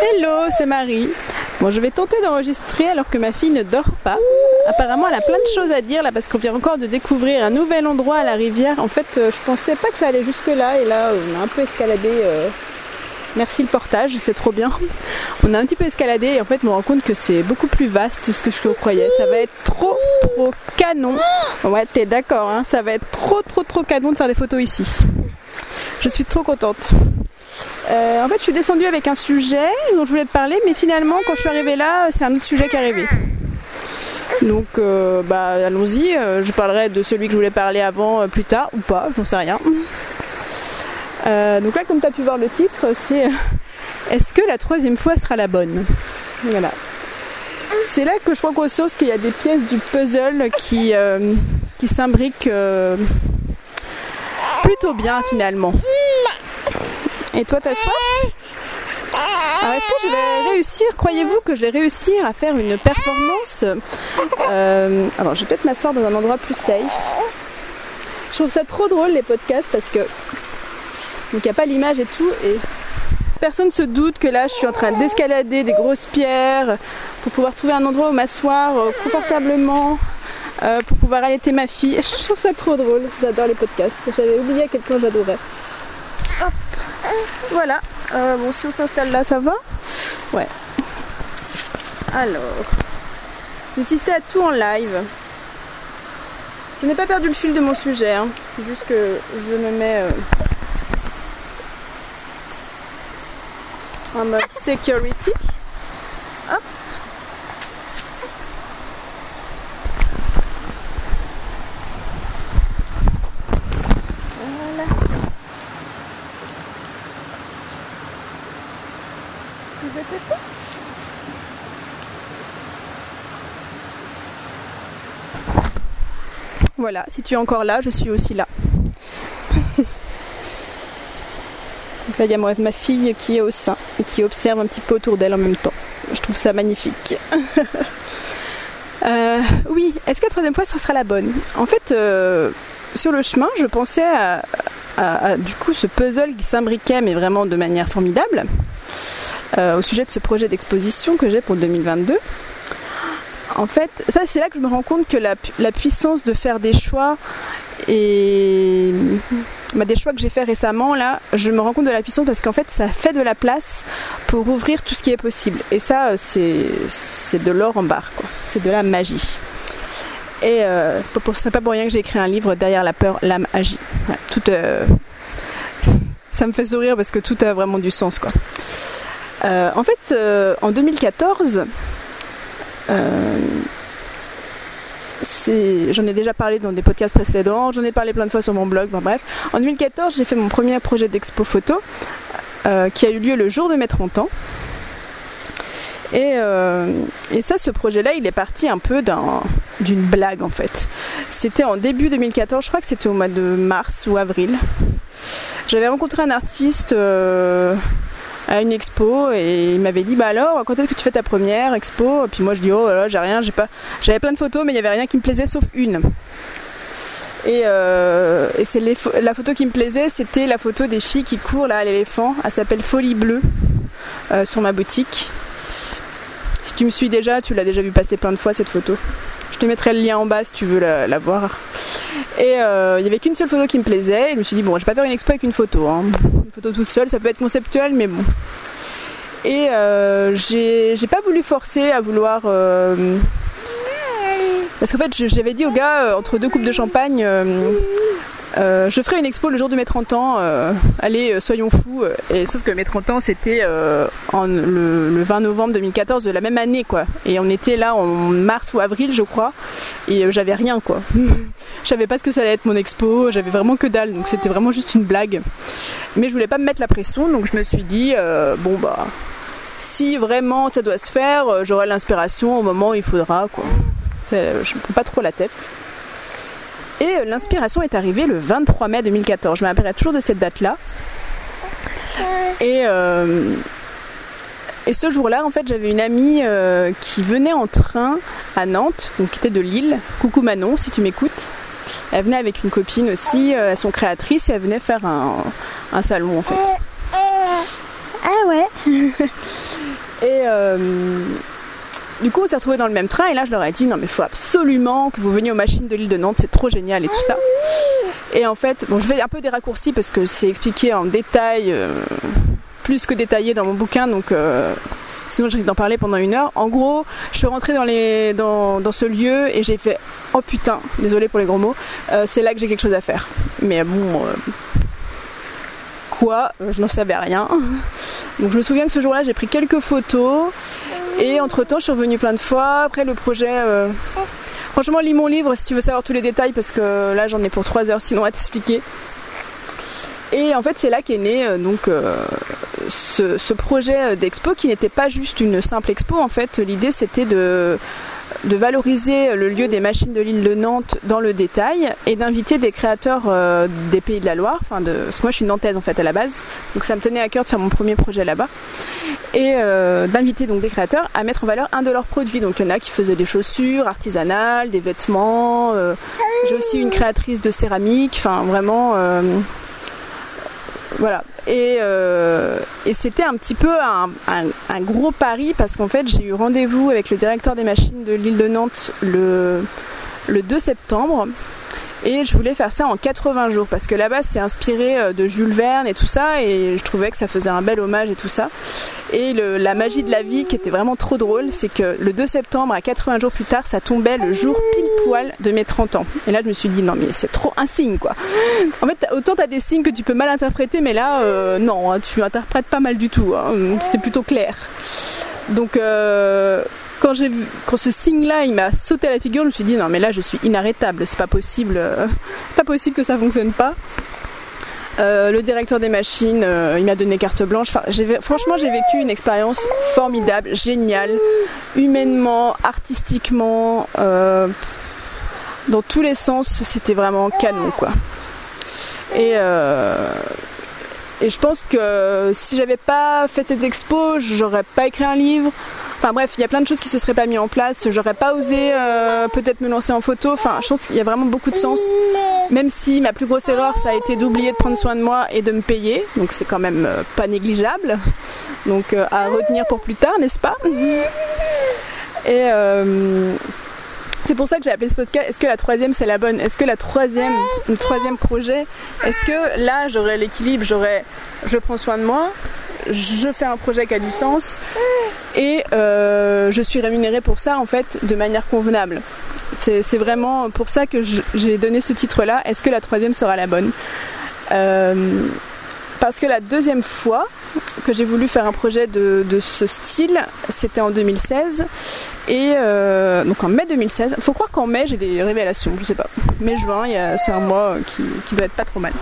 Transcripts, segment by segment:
Hello, c'est Marie. Bon, je vais tenter d'enregistrer alors que ma fille ne dort pas. Apparemment, elle a plein de choses à dire là parce qu'on vient encore de découvrir un nouvel endroit à la rivière. En fait, euh, je pensais pas que ça allait jusque là et là, on a un peu escaladé. euh, Merci le portage, c'est trop bien. On a un petit peu escaladé et en fait, je me rends compte que c'est beaucoup plus vaste ce que je croyais. Ça va être trop, trop canon. Ouais, t'es d'accord, hein ça va être trop, trop, trop canon de faire des photos ici. Je suis trop contente. Euh, en fait, je suis descendue avec un sujet dont je voulais te parler, mais finalement, quand je suis arrivée là, c'est un autre sujet qui est arrivé. Donc, euh, bah, allons-y. Euh, je parlerai de celui que je voulais parler avant, plus tard, ou pas, j'en sais rien. Donc là, comme tu as pu voir le titre, c'est Est-ce que la troisième fois sera la bonne? Voilà. C'est là que je prends conscience qu'il y a des pièces du puzzle qui, qui s'imbriquent plutôt bien finalement. Et toi, t'as soif Alors, est-ce que je vais réussir, croyez-vous que je vais réussir à faire une performance euh, Alors, je vais peut-être m'asseoir dans un endroit plus safe. Je trouve ça trop drôle les podcasts parce que donc il n'y a pas l'image et tout et personne se doute que là je suis en train d'escalader des grosses pierres pour pouvoir trouver un endroit où m'asseoir euh, confortablement euh, pour pouvoir allaiter ma fille. Je trouve ça trop drôle, j'adore les podcasts. J'avais oublié à quel point j'adorais. Hop. Voilà. Euh, bon si on s'installe là ça va? Ouais. Alors. J'ai assisté à tout en live. Je n'ai pas perdu le fil de mon sujet, hein. c'est juste que je me mets euh, en mode security. Voilà, si tu es encore là, je suis aussi là. Donc là, il y a ma fille qui est au sein et qui observe un petit peu autour d'elle en même temps. Je trouve ça magnifique. Euh, oui, est-ce que la troisième fois, ça sera la bonne? En fait, euh, sur le chemin, je pensais à, à- à, du coup ce puzzle qui s'imbriquait, mais vraiment de manière formidable, euh, au sujet de ce projet d'exposition que j'ai pour 2022. En fait, ça c'est là que je me rends compte que la, pu- la puissance de faire des choix et bah, des choix que j'ai fait récemment là, je me rends compte de la puissance parce qu'en fait ça fait de la place pour ouvrir tout ce qui est possible. Et ça euh, c'est de l'or en barre. C'est de la magie. Et euh, c'est pas pour rien que j'ai écrit un livre derrière la peur, l'âme agit. Tout, euh, ça me fait sourire parce que tout a vraiment du sens. Euh, en fait, en 2014, euh, c'est- j'en ai déjà parlé dans des podcasts précédents, j'en ai parlé plein de fois sur mon blog, bon bref. En 2014, j'ai fait mon premier projet d'expo photo euh, qui a eu lieu le jour de mes 30 ans. Et, euh, et ça, ce projet-là, il est parti un peu d'un- d'une blague en fait. C'était en début 2014, je crois que c'était au mois de mars ou avril. J'avais rencontré un artiste euh, à une expo et il m'avait dit bah alors quand est-ce que tu fais ta première expo? Et puis moi je dis oh là j'ai rien j'ai pas j'avais plein de photos mais il y avait rien qui me plaisait sauf une. Et, euh, c'est la photo qui me plaisait c'était la photo des filles qui courent là à l'éléphant. Elle s'appelle Folie Bleue euh, sur ma boutique. Si tu me suis déjà tu l'as déjà vu passer plein de fois cette photo. Je te mettrai le lien en bas si tu veux la voir et euh, il y avait qu'une seule photo qui me plaisait. Et je me suis dit, bon, je vais pas faire une expo avec une photo. hein. Une photo toute seule, ça peut être conceptuel, mais bon. Et euh, j'ai pas voulu forcer à vouloir. euh, Parce qu'en fait, j'avais dit au gars, entre deux coupes de champagne, euh, euh, je ferai une expo le jour de mes 30 ans. euh, allez, euh, soyons fous. Et sauf que mes 30 ans, c'était euh, le, le 20 novembre 2014 de la même année, quoi. Et on était là en mars ou avril, je crois. Et euh, j'avais rien, quoi. Je savais pas ce que ça allait être mon expo, j'avais vraiment que dalle, donc c'était vraiment juste une blague. Mais je voulais pas me mettre la pression, donc je me suis dit, euh, bon bah, si vraiment ça doit se faire, euh, j'aurai l'inspiration au moment où il faudra, quoi. Euh, Je me prends pas trop la tête. Et euh, l'inspiration est arrivée le 23 mai 2014. Je me rappellerai toujours de cette date-là. Et, euh, et ce jour-là, en fait, j'avais une amie euh, qui venait en train à Nantes, donc qui était de Lille. Coucou Manon, si tu m'écoutes. Elle venait avec une copine aussi, euh, elles sont créatrices et elle venait faire un, un salon en fait. Ah ouais Et du coup, on s'est retrouvés dans le même train et là, je leur ai dit non, mais il faut absolument que vous veniez aux machines de l'île de Nantes, c'est trop génial et tout ça. Et en fait, bon, je vais un peu des raccourcis parce que c'est expliqué en détail, plus que détaillé dans mon bouquin, donc sinon je risque d'en parler pendant une heure. En gros, je suis rentrée dans, les, dans, ce lieu et j'ai fait oh putain, désolé pour les gros mots, c'est là que j'ai quelque chose à faire. Mais bon, quoi Je n'en savais rien. Donc je me souviens que ce jour-là, j'ai pris quelques photos. Et entre temps, je suis revenue plein de fois. Après, le projet. Euh, franchement, lis mon livre si tu veux savoir tous les détails parce que là, j'en ai pour 3 heures sinon à t'expliquer. Et en fait, c'est là qu'est né euh, donc euh, ce, projet d'expo qui n'était pas juste une simple expo. En fait, l'idée c'était de de valoriser le lieu des machines de l'île de Nantes dans le détail et d'inviter des créateurs euh, des pays de la Loire, parce que moi je suis nantaise en fait à la base, donc ça me tenait à cœur de faire mon premier projet là-bas, et euh, d'inviter donc des créateurs à mettre en valeur un de leurs produits. Donc il y en a qui faisaient des chaussures artisanales, des vêtements, euh, j'ai aussi une créatrice de céramique, enfin vraiment voilà. Euh, et, c'était un petit peu un, gros pari parce qu'en fait j'ai eu rendez-vous avec le directeur des machines de l'île de Nantes le, le 2 septembre et je voulais faire ça en 80 jours parce que là-bas c'est inspiré euh, de Jules Verne et tout ça et je trouvais que ça faisait un bel hommage et tout ça. Et la magie de la vie qui était vraiment trop drôle, c'est que le 2 septembre à 80 jours plus tard, ça tombait le jour pile poil de mes 30 ans. Et là je me suis dit non mais c'est trop un signe quoi. En fait autant t'as des signes que tu peux mal interpréter mais là euh, non, hein, tu interprètes pas mal du tout. Hein. c'est plutôt clair. Donc euh, quand j'ai vu, quand ce signe-là, il m'a sauté à la figure, je me suis dit non mais là je suis inarrêtable, c'est pas possible, euh, pas possible que ça fonctionne pas. Euh, le directeur des machines, euh, il m'a donné carte blanche. Franchement, j'ai vécu une expérience formidable, géniale, humainement, artistiquement, dans tous les sens. C'était vraiment canon, quoi. Et, et je pense que si j'avais pas fait cette expo, j'aurais pas écrit un livre. Enfin bref, il y a plein de choses qui se seraient pas mis en place. J'aurais pas osé euh, peut-être me lancer en photo. Enfin, je pense qu'il y a vraiment beaucoup de sens. Même si ma plus grosse erreur, ça a été d'oublier de prendre soin de moi et de me payer. Donc c'est quand même euh, pas négligeable. Donc euh, à retenir pour plus tard, n'est-ce pas? Et c'est pour ça que j'ai appelé ce podcast Est-ce que la troisième c'est la bonne? Est-ce que la troisième, le troisième projet, est-ce que là j'aurai l'équilibre, j'aurai, je prends soin de moi, je fais un projet qui a du sens et euh, je suis rémunérée pour ça en fait de manière convenable. C'est vraiment pour ça que j'ai donné ce titre-là. Est-ce que la troisième sera la bonne? Euh, Parce que la deuxième fois que j'ai voulu faire un projet de, ce style, c'était en 2016. Et euh, donc en mai 2016, il faut croire qu'en mai j'ai des révélations, je sais pas. Mai-juin, c'est un mois qui, qui doit être pas trop mal.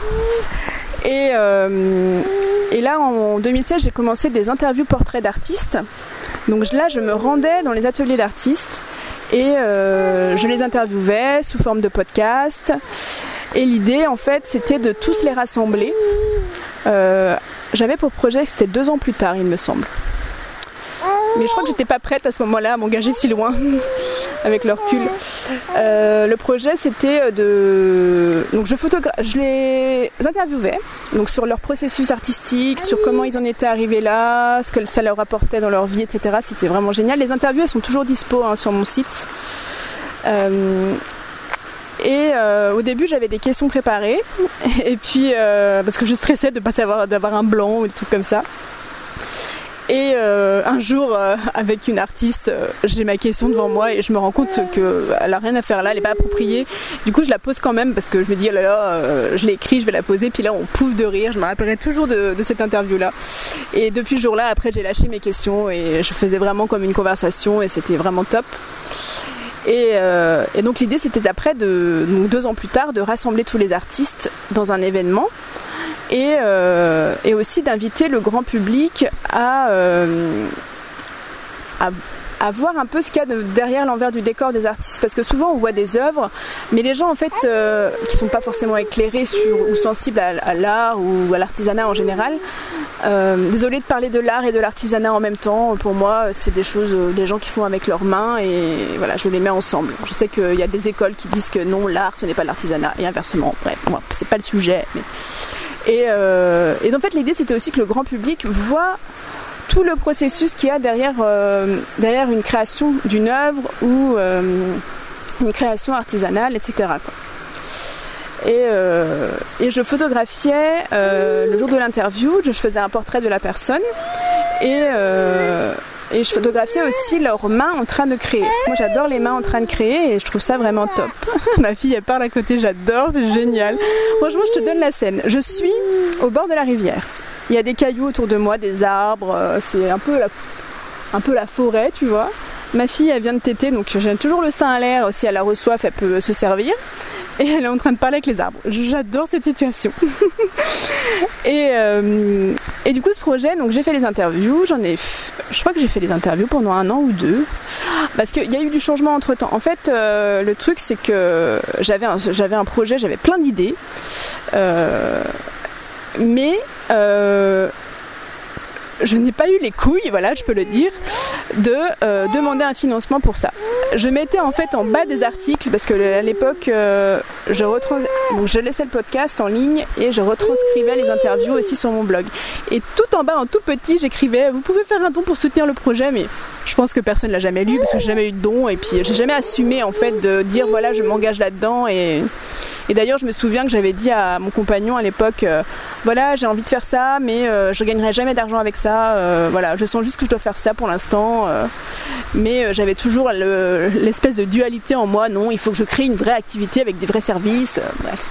Et là, en 2016, j'ai commencé des interviews portraits d'artistes. Donc là, je me rendais dans les ateliers d'artistes et euh, je les interviewais sous forme de podcast. Et l'idée, en fait, c'était de tous les rassembler. Euh, j'avais pour projet que c'était deux ans plus tard, il me semble. Mais je crois que j'étais pas prête à ce moment-là à m'engager si loin avec leur recul. Euh, le projet c'était de. Donc je, je les interviewais donc sur leur processus artistique, sur comment ils en étaient arrivés là, ce que ça leur apportait dans leur vie, etc. C'était vraiment génial. Les interviews elles sont toujours dispo hein, sur mon site. Euh, et euh, au début, j'avais des questions préparées. Et puis, parce que je stressais de pas savoir d'avoir un blanc ou des trucs comme ça. Et euh, un jour, euh, avec une artiste, euh, j'ai ma question devant moi et je me rends compte qu'elle n'a rien à faire là, elle n'est pas appropriée. Du coup, je la pose quand même parce que je me dis, oh là je l'ai écrit, je vais la poser. Puis là, on pouffe de rire. Je me rappellerai toujours de, cette interview-là. Et depuis ce jour-là, après, j'ai lâché mes questions et je faisais vraiment comme une conversation et c'était vraiment top. Et, donc l'idée c'était après, de, deux ans plus tard, de rassembler tous les artistes dans un événement euh, et, aussi d'inviter le grand public à, euh, à, voir un peu ce qu'il y a derrière l'envers du décor des artistes. Parce que souvent on voit des œuvres, mais les gens en fait euh, qui sont pas forcément éclairés sur, ou sensibles à, l'art ou à l'artisanat en général. désolée de parler de l'art et de l'artisanat en même temps. Pour moi, c'est des choses, des gens qui font avec leurs mains et voilà, je les mets ensemble. Je sais qu'il y a des écoles qui disent que non, l'art ce n'est pas l'artisanat et inversement. Bref, c'est pas le sujet. Mais... Et, euh, et en fait, l'idée, c'était aussi que le grand public voit tout le processus qu'il y a derrière, euh, derrière une création d'une œuvre ou euh, une création artisanale, etc. Et, et, je photographiais le jour de l'interview, je faisais un portrait de la personne et, et je photographiais aussi leurs mains en train de créer. Parce que moi j'adore les mains en train de créer et je trouve ça vraiment top. Ma fille elle parle à côté, j'adore, c'est génial. Franchement je te donne la scène. Je suis au bord de la rivière. Il y a des cailloux autour de moi, des arbres, euh, c'est un peu la, un peu la forêt, tu vois. Ma fille, elle vient de téter, donc j'ai toujours le sein à l'air. Si elle a reçoit, elle peut se servir. Et elle est en train de parler avec les arbres. J'adore cette situation. et, euh, et, du coup, ce projet, donc j'ai fait les interviews. J'en ai, je crois que j'ai fait les interviews pendant un an ou deux, parce qu'il y a eu du changement entre temps. En fait, euh, le truc, c'est que j'avais un, j'avais un projet, j'avais plein d'idées. mais je n'ai pas eu les couilles, voilà, je peux le dire, de euh, demander un financement pour ça. Je mettais en fait en bas des articles parce que à l'époque, euh, je, laissais le podcast en ligne et je retranscrivais les interviews aussi sur mon blog. Et tout en bas, en tout petit, j'écrivais Vous pouvez faire un don pour soutenir le projet, mais je pense que personne ne l'a jamais lu parce que j'ai jamais eu de don et puis j'ai jamais assumé en fait de dire voilà, je m'engage là-dedans et. Et d'ailleurs, je me souviens que j'avais dit à mon compagnon à l'époque, euh, voilà, j'ai envie de faire ça, mais euh, je gagnerai jamais d'argent avec ça. Euh, voilà, je sens juste que je dois faire ça pour l'instant. mais j'avais toujours l'espèce de dualité en moi. Non, il faut que je crée une vraie activité avec des vrais services. bref.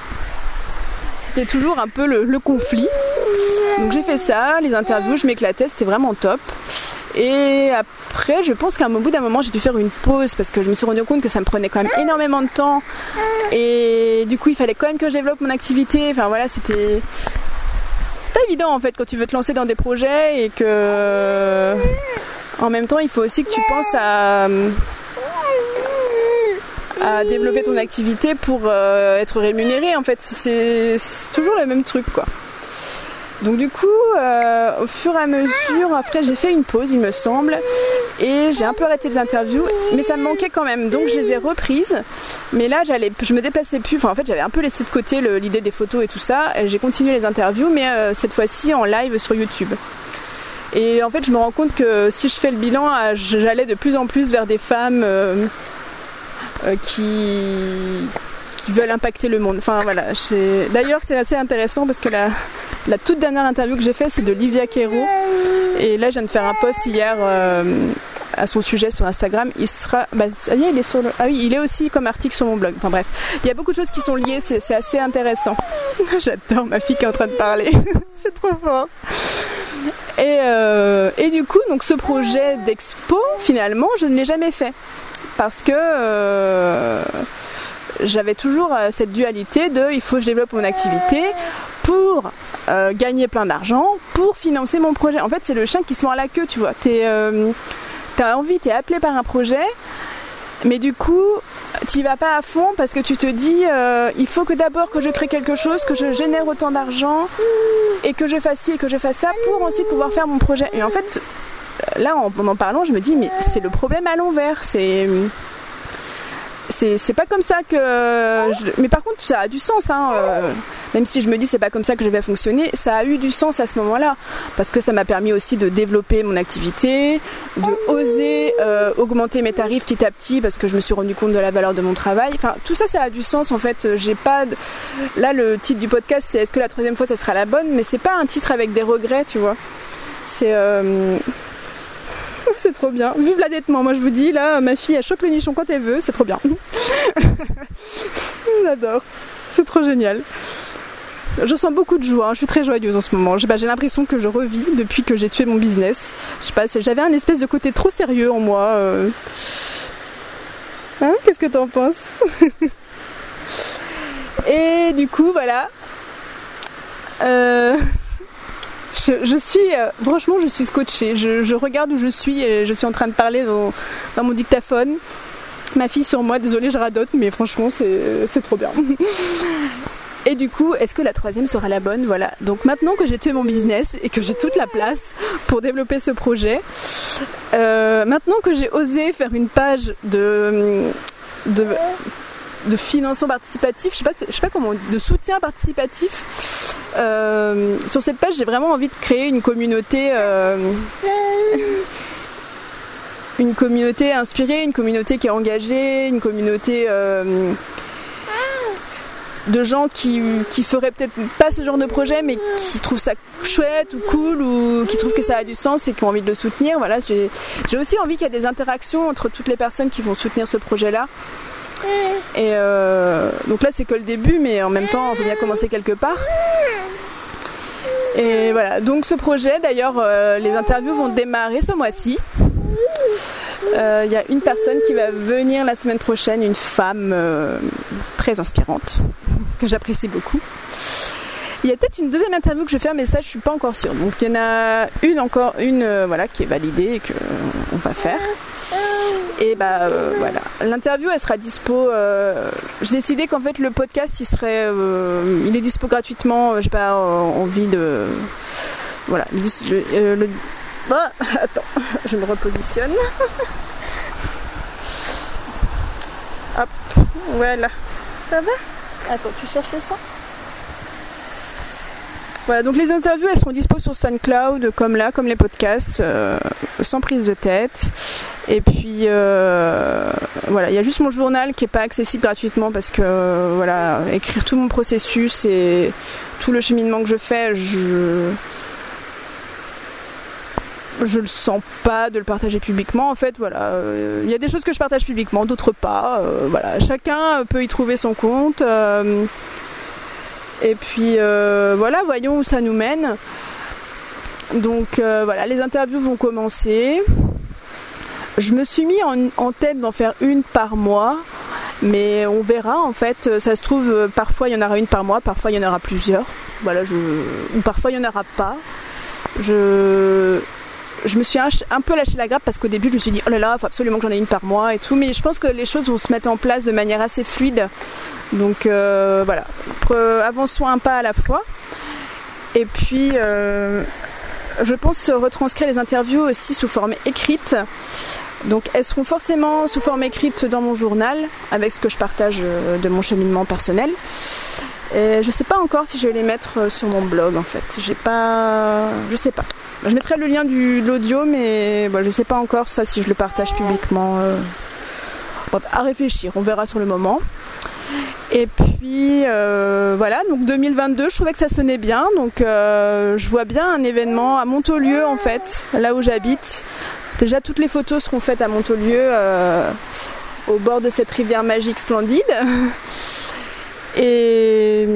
C'était toujours un peu le conflit. Donc j'ai fait ça, les interviews, je m'éclatais, c'était vraiment top. Et après, je pense qu'à un bout d'un moment, j'ai dû faire une pause parce que je me suis rendu compte que ça me prenait quand même énormément de temps. Et du coup, il fallait quand même que je développe mon activité. Enfin voilà, c'était pas évident en fait quand tu veux te lancer dans des projets et que en même temps, il faut aussi que tu penses à développer ton activité pour euh, être rémunéré en fait c'est toujours le même truc quoi donc du coup, euh, au fur et à mesure, après j'ai fait une pause, il me semble, et j'ai un peu arrêté les interviews, mais ça me manquait quand même, donc je les ai reprises. Mais là, j'allais, je me déplaçais plus. Enfin, en fait, j'avais un peu laissé de côté l'idée des photos et tout ça. J'ai continué les interviews, mais euh, cette fois-ci en live sur YouTube. Et en fait, je me rends compte que si je fais le bilan, euh, j'allais de plus en plus vers des femmes qui veulent impacter le monde. Enfin voilà. D'ailleurs, c'est assez intéressant parce que la, la toute dernière interview que j'ai faite, c'est de Livia Quero. Et là, je viens de faire un post hier euh, à son sujet sur Instagram. Il sera. Bah, il est. Ah oui, il est aussi comme article sur mon blog. Enfin bref, il y a beaucoup de choses qui sont liées. C'est assez intéressant. J'adore ma fille qui est en train de parler. c'est trop fort. Et, euh, et, du coup, donc ce projet d'expo, finalement, je ne l'ai jamais fait. Parce que. Euh, j'avais toujours euh, cette dualité de il faut que je développe mon activité pour euh, gagner plein d'argent, pour financer mon projet. En fait, c'est le chien qui se mord la queue, tu vois. Tu euh, as envie, tu es appelé par un projet, mais du coup, tu vas pas à fond parce que tu te dis il faut que d'abord que je crée quelque chose, que je génère autant d'argent et que je fasse ci et que je fasse ça pour ensuite pouvoir faire mon projet. Et en fait, là, en en parlant, je me dis mais c'est le problème à l'envers. C'est c'est pas comme ça que. Mais par contre, ça a du sens. Hein, euh, même si je me dis c'est pas comme ça que je vais fonctionner, ça a eu du sens à ce moment-là. Parce que ça m'a permis aussi de développer mon activité, de oser euh, augmenter mes tarifs petit à petit parce que je me suis rendu compte de la valeur de mon travail. Enfin, tout ça, ça a du sens en fait. J'ai pas. Là, le titre du podcast, c'est Est-ce que la troisième fois, ça sera la bonne? Mais c'est pas un titre avec des regrets, tu vois. C'est. Euh, c'est trop bien. Vive l'adettement, moi je vous dis, là, ma fille, elle chope le nichon quand elle veut, c'est trop bien. J'adore. C'est trop génial. Je sens beaucoup de joie, hein. je suis très joyeuse en ce moment. J'ai l'impression que je revis depuis que j'ai tué mon business. Je sais pas, j'avais un espèce de côté trop sérieux en moi. Euh. Hein Qu'est-ce que t'en penses? Et du coup, voilà. Euh je, suis, euh, franchement, je suis scotchée. Je, regarde où je suis et je suis en train de parler dans, mon dictaphone. Ma fille sur moi, désolée, je radote, mais franchement, c'est trop bien. Et du coup, est-ce que la troisième sera la bonne? Voilà. Donc maintenant que j'ai tué mon business et que j'ai toute la place pour développer ce projet, euh, maintenant que j'ai osé faire une page de, de, financement participatif, je sais pas, je sais pas comment, de soutien participatif, sur cette page, j'ai vraiment envie de créer une communauté une communauté inspirée, une communauté qui est engagée, une communauté euh, de gens qui, qui feraient peut-être pas ce genre de projet mais qui trouvent ça chouette ou cool ou qui trouvent que ça a du sens et qui ont envie de le soutenir. Voilà, j'ai aussi envie qu'il y ait des interactions entre toutes les personnes qui vont soutenir ce projet-là. Et euh, donc là c'est que le début mais en même temps on peut bien commencer quelque part. Et voilà, donc ce projet d'ailleurs euh, les interviews vont démarrer ce mois-ci. Il euh, y a une personne qui va venir la semaine prochaine, une femme très inspirante, que j'apprécie beaucoup. Il y a peut-être une deuxième interview que je vais faire, mais ça je suis pas encore sûre. Donc il y en a une encore, une voilà, qui est validée et qu'on va faire. Et bah voilà, l'interview elle sera dispo. j'ai décidé qu'en fait le podcast il serait, il est dispo gratuitement. J'ai pas envie de, voilà, le ah, attends, je me repositionne. Hop, voilà. Ça va? Attends, tu cherches le sang voilà, donc les interviews elles seront dispo sur SoundCloud comme là, comme les podcasts, euh, sans prise de tête. Et puis euh, voilà, il y a juste mon journal qui n'est pas accessible gratuitement parce que voilà, écrire tout mon processus et tout le cheminement que je fais, je je le sens pas de le partager publiquement. En fait, voilà, euh, il y a des choses que je partage publiquement, d'autres pas. Euh, voilà, chacun peut y trouver son compte. Euh, et puis voilà, voyons où ça nous mène. Donc voilà, les interviews vont commencer. Je me suis mis en, tête d'en faire une par mois, mais on verra en fait. Ça se trouve, parfois il y en aura une par mois, parfois il y en aura plusieurs. Voilà, ou parfois il n'y en aura pas. Je, je me suis un, peu lâché la grappe parce qu'au début je me suis dit oh là là, il faut absolument que j'en ai une par mois et tout. Mais je pense que les choses vont se mettre en place de manière assez fluide. Donc euh, voilà, avançons un pas à la fois. Et puis euh, je pense retranscrire les interviews aussi sous forme écrite. Donc elles seront forcément sous forme écrite dans mon journal avec ce que je partage euh, de mon cheminement personnel. Je sais pas encore si je vais les mettre sur mon blog en fait. Je sais pas. Je mettrai le lien de l'audio, mais je ne sais pas encore ça si je le partage publiquement. Euh. à réfléchir, on verra sur le moment. Et puis euh, voilà, donc 2022, je trouvais que ça sonnait bien. Donc euh, je vois bien un événement à Montaulieu en fait, là où j'habite. Déjà toutes les photos seront faites à Montaulieu, au bord de cette rivière magique splendide. Et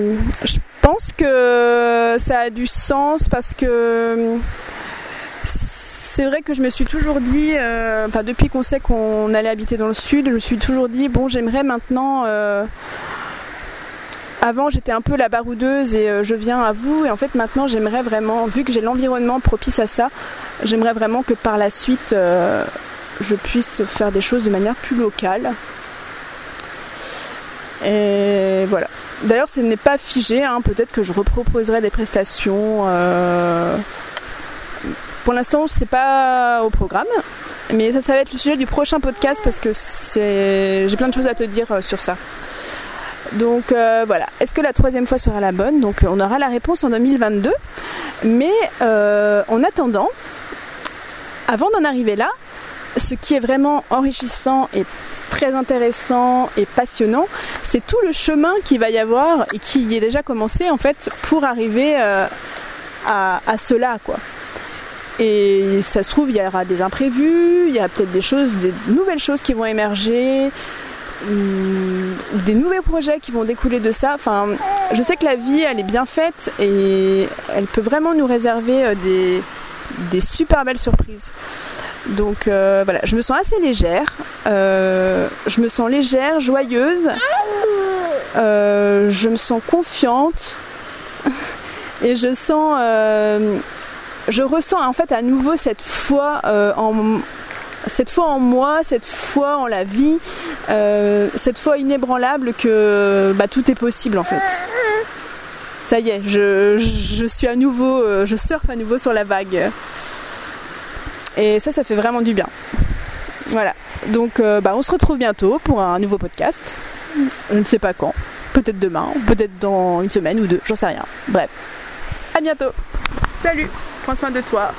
je pense que ça a du sens parce que c'est vrai que je me suis toujours dit, euh, enfin depuis qu'on sait qu'on allait habiter dans le sud, je me suis toujours dit bon j'aimerais maintenant. Euh, avant j'étais un peu la baroudeuse et euh, je viens à vous et en fait maintenant j'aimerais vraiment, vu que j'ai l'environnement propice à ça, j'aimerais vraiment que par la suite je puisse faire des choses de manière plus locale. Et voilà. D'ailleurs, ce n'est pas figé. Hein. Peut-être que je reproposerai des prestations. Pour l'instant, c'est pas au programme, mais ça, ça va être le sujet du prochain podcast parce que j'ai plein de choses à te dire euh, sur ça. Donc euh, voilà, est-ce que la troisième fois sera la bonne Donc on aura la réponse en 2022. Mais euh, en attendant, avant d'en arriver là, ce qui est vraiment enrichissant et très intéressant et passionnant, c'est tout le chemin qu'il va y avoir et qui est déjà commencé en fait pour arriver à, à, cela. Et ça se trouve, il y aura des imprévus, il y a peut-être des choses, des nouvelles choses qui vont émerger, des nouveaux projets qui vont découler de ça. Je sais que la vie, elle est bien faite et elle peut vraiment nous réserver euh, des, super belles surprises. Donc euh, voilà, je me sens assez légère. Euh, je me sens légère, joyeuse. je me sens confiante. Et je sens je ressens en fait à nouveau cette foi en cette foi en moi, cette foi en la vie, euh, cette foi inébranlable que bah, tout est possible en fait. Ça y est, je, suis à nouveau, euh, je surfe à nouveau sur la vague. Et ça, ça fait vraiment du bien. Voilà. Donc, bah, on se retrouve bientôt pour un nouveau podcast. Je ne sais pas quand. Peut-être demain, peut-être dans une semaine ou deux, j'en sais rien. Bref. À bientôt. Salut, prends soin de toi.